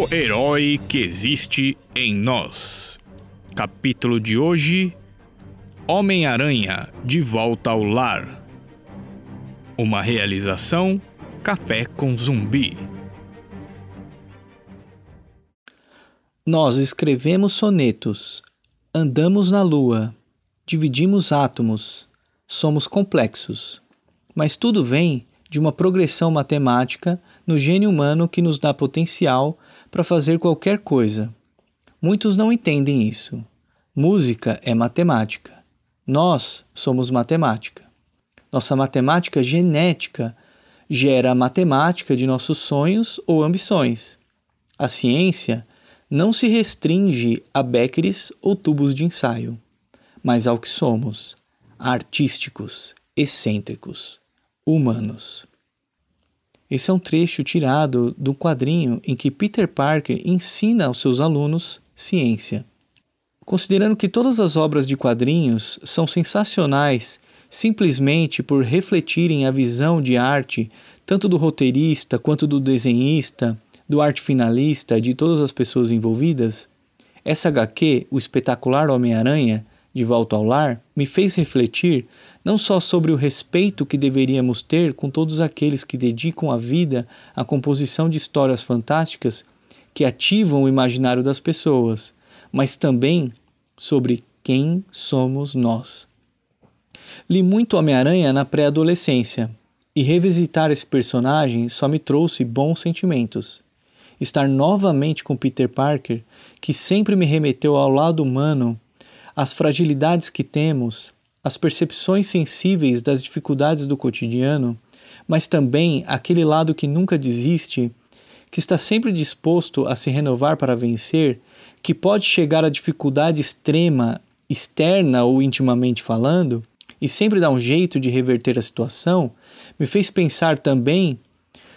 O herói que existe em nós. Capítulo de hoje: Homem-Aranha de volta ao lar. Uma realização: Café com Zumbi. Nós escrevemos sonetos, andamos na lua, dividimos átomos, somos complexos. Mas tudo vem de uma progressão matemática no gênio humano que nos dá potencial para fazer qualquer coisa. Muitos não entendem isso. Música é matemática. Nós somos matemática. Nossa matemática genética gera a matemática de nossos sonhos ou ambições. A ciência não se restringe a becquerels ou tubos de ensaio, mas ao que somos, artísticos, excêntricos, humanos. Esse é um trecho tirado do quadrinho em que Peter Parker ensina aos seus alunos ciência. Considerando que todas as obras de quadrinhos são sensacionais simplesmente por refletirem a visão de arte tanto do roteirista quanto do desenhista, do arte finalista, de todas as pessoas envolvidas, essa HQ, o espetacular Homem-Aranha, de volta ao lar, me fez refletir não só sobre o respeito que deveríamos ter com todos aqueles que dedicam a vida à composição de histórias fantásticas que ativam o imaginário das pessoas, mas também sobre quem somos nós. Li muito Homem-Aranha na pré-adolescência e revisitar esse personagem só me trouxe bons sentimentos. Estar novamente com Peter Parker, que sempre me remeteu ao lado humano, às fragilidades que temos, as percepções sensíveis das dificuldades do cotidiano, mas também aquele lado que nunca desiste, que está sempre disposto a se renovar para vencer, que pode chegar à dificuldade extrema, externa ou intimamente falando, e sempre dá um jeito de reverter a situação, me fez pensar também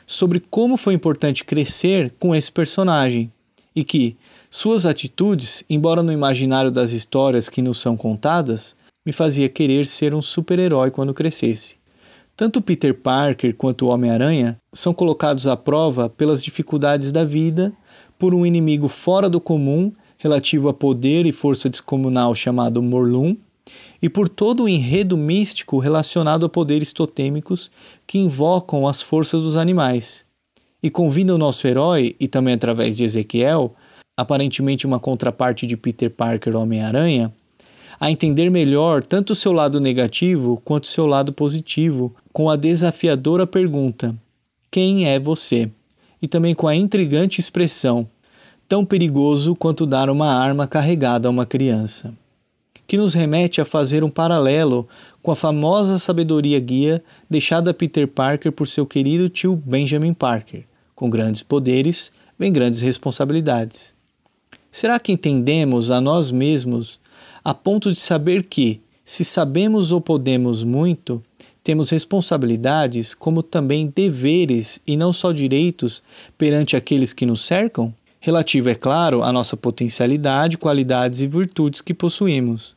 sobre como foi importante crescer com esse personagem e que suas atitudes, embora no imaginário das histórias que nos são contadas, me fazia querer ser um super-herói quando crescesse. Tanto Peter Parker quanto o Homem-Aranha são colocados à prova pelas dificuldades da vida, por um inimigo fora do comum relativo a poder e força descomunal chamado Morlun, e por todo o enredo místico relacionado a poderes totêmicos que invocam as forças dos animais. E convida o nosso herói, e também através de Ezequiel, aparentemente uma contraparte de Peter Parker Homem-Aranha, a entender melhor tanto o seu lado negativo quanto o seu lado positivo, com a desafiadora pergunta: Quem é você? E também com a intrigante expressão: tão perigoso quanto dar uma arma carregada a uma criança. Que nos remete a fazer um paralelo com a famosa sabedoria guia deixada a Peter Parker por seu querido tio Benjamin Parker: com grandes poderes, vem grandes responsabilidades. Será que entendemos a nós mesmos a ponto de saber que, se sabemos ou podemos muito, temos responsabilidades como também deveres e não só direitos perante aqueles que nos cercam? Relativo, é claro, à nossa potencialidade, qualidades e virtudes que possuímos.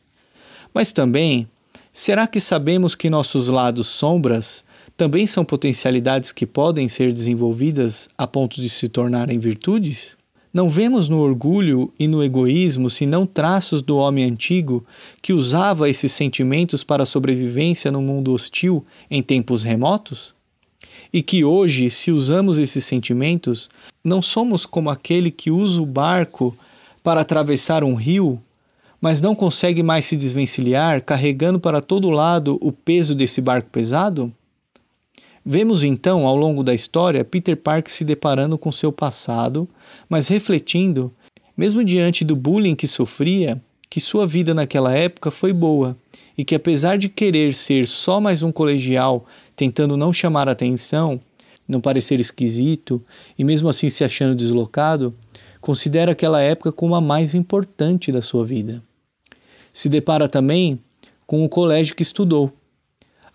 Mas também, será que sabemos que nossos lados sombras também são potencialidades que podem ser desenvolvidas a ponto de se tornarem virtudes? Não vemos no orgulho e no egoísmo senão traços do homem antigo que usava esses sentimentos para a sobrevivência no mundo hostil em tempos remotos? E que hoje, se usamos esses sentimentos, não somos como aquele que usa o barco para atravessar um rio, mas não consegue mais se desvencilhar, carregando para todo lado o peso desse barco pesado? Vemos então, ao longo da história, Peter Parker se deparando com seu passado, mas refletindo, mesmo diante do bullying que sofria, que sua vida naquela época foi boa e que, apesar de querer ser só mais um colegial tentando não chamar atenção, não parecer esquisito e mesmo assim se achando deslocado, considera aquela época como a mais importante da sua vida. Se depara também com o colégio que estudou,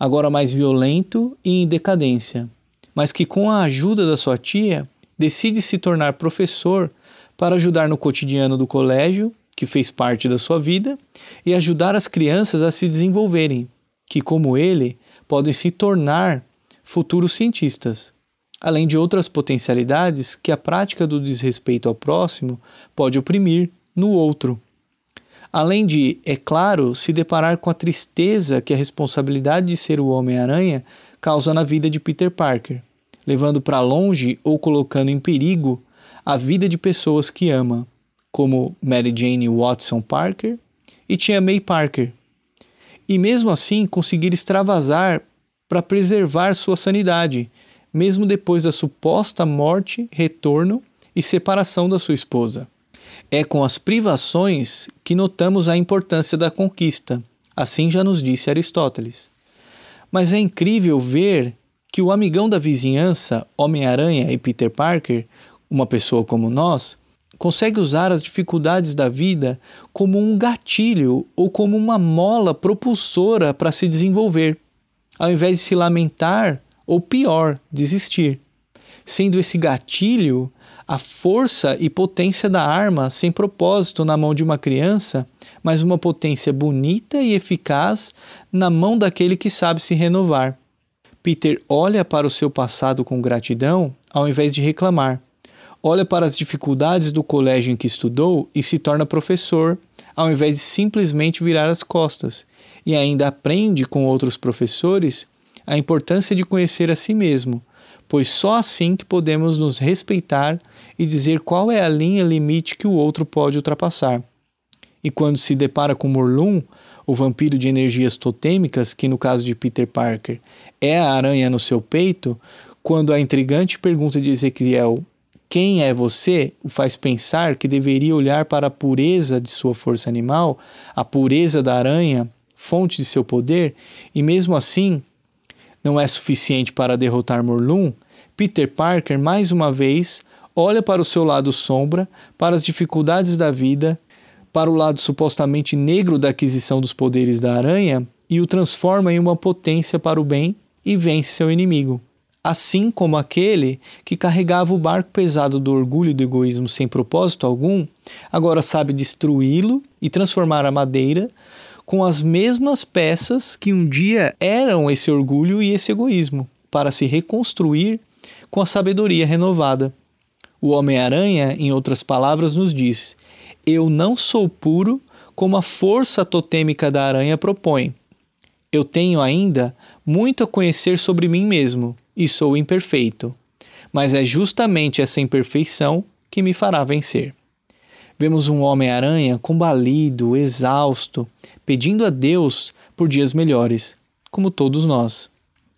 agora mais violento e em decadência, mas que com a ajuda da sua tia decide se tornar professor para ajudar no cotidiano do colégio, que fez parte da sua vida, e ajudar as crianças a se desenvolverem, que como ele podem se tornar futuros cientistas. além de outras potencialidades que a prática do desrespeito ao próximo pode oprimir no outro. Além de, é claro, se deparar com a tristeza que a responsabilidade de ser o Homem-Aranha causa na vida de Peter Parker, levando para longe ou colocando em perigo a vida de pessoas que ama, como Mary Jane Watson Parker e Tia May Parker. E mesmo assim conseguir extravasar para preservar sua sanidade, mesmo depois da suposta morte, retorno e separação da sua esposa. É com as privações que notamos a importância da conquista, assim já nos disse Aristóteles. Mas é incrível ver que o amigão da vizinhança, Homem-Aranha e Peter Parker, uma pessoa como nós, consegue usar as dificuldades da vida como um gatilho ou como uma mola propulsora para se desenvolver, ao invés de se lamentar ou pior, desistir. Sendo esse gatilho a força e potência da arma sem propósito na mão de uma criança, mas uma potência bonita e eficaz na mão daquele que sabe se renovar. Peter olha para o seu passado com gratidão ao invés de reclamar olha para as dificuldades do colégio em que estudou e se torna professor, ao invés de simplesmente virar as costas, e ainda aprende com outros professores a importância de conhecer a si mesmo, pois só assim que podemos nos respeitar e dizer qual é a linha limite que o outro pode ultrapassar. E quando se depara com Morlun, o vampiro de energias totêmicas, que no caso de Peter Parker é a aranha no seu peito, quando a intrigante pergunta de Ezequiel quem é você o faz pensar que deveria olhar para a pureza de sua força animal, a pureza da aranha, fonte de seu poder, e mesmo assim não é suficiente para derrotar Morlun, Peter Parker mais uma vez olha para o seu lado sombra, para as dificuldades da vida, para o lado supostamente negro da aquisição dos poderes da aranha e o transforma em uma potência para o bem e vence seu inimigo. Assim como aquele que carregava o barco pesado do orgulho e do egoísmo sem propósito algum, agora sabe destruí-lo e transformar a madeira com as mesmas peças que um dia eram esse orgulho e esse egoísmo, para se reconstruir com a sabedoria renovada. O Homem-Aranha, em outras palavras, nos diz: Eu não sou puro como a força totêmica da aranha propõe. Eu tenho ainda muito a conhecer sobre mim mesmo e sou imperfeito, mas é justamente essa imperfeição que me fará vencer. Vemos um Homem-Aranha combalido, exausto, pedindo a Deus por dias melhores, como todos nós.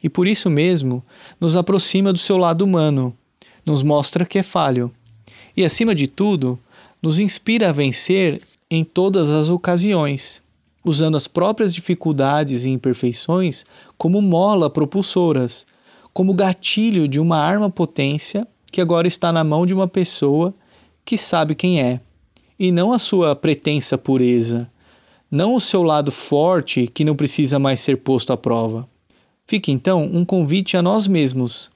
E por isso mesmo nos aproxima do seu lado humano, nos mostra que é falho e, acima de tudo, nos inspira a vencer em todas as ocasiões, usando as próprias dificuldades e imperfeições como mola propulsoras como gatilho de uma arma potência que agora está na mão de uma pessoa que sabe quem é, e não a sua pretensa pureza, não o seu lado forte que não precisa mais ser posto à prova. Fica então um convite a nós mesmos,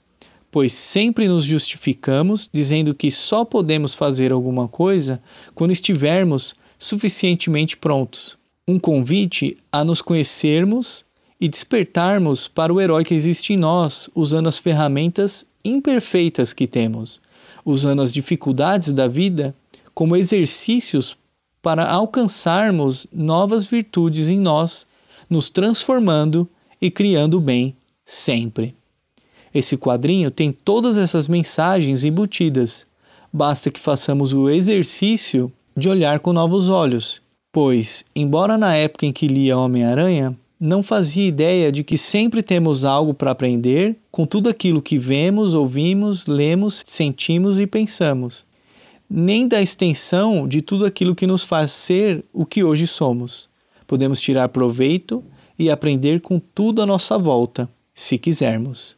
pois sempre nos justificamos dizendo que só podemos fazer alguma coisa quando estivermos suficientemente prontos. Um convite a nos conhecermos e despertarmos para o herói que existe em nós, usando as ferramentas imperfeitas que temos, usando as dificuldades da vida como exercícios para alcançarmos novas virtudes em nós, nos transformando e criando o bem sempre. Esse quadrinho tem todas essas mensagens embutidas. Basta que façamos o exercício de olhar com novos olhos, pois, embora na época em que lia Homem-Aranha, não fazia ideia de que sempre temos algo para aprender com tudo aquilo que vemos, ouvimos, lemos, sentimos e pensamos, nem da extensão de tudo aquilo que nos faz ser o que hoje somos. Podemos tirar proveito e aprender com tudo à nossa volta, se quisermos.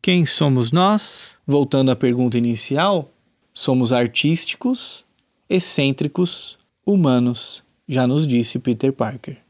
Quem somos nós? Voltando à pergunta inicial, somos artísticos, excêntricos, humanos, já nos disse Peter Parker.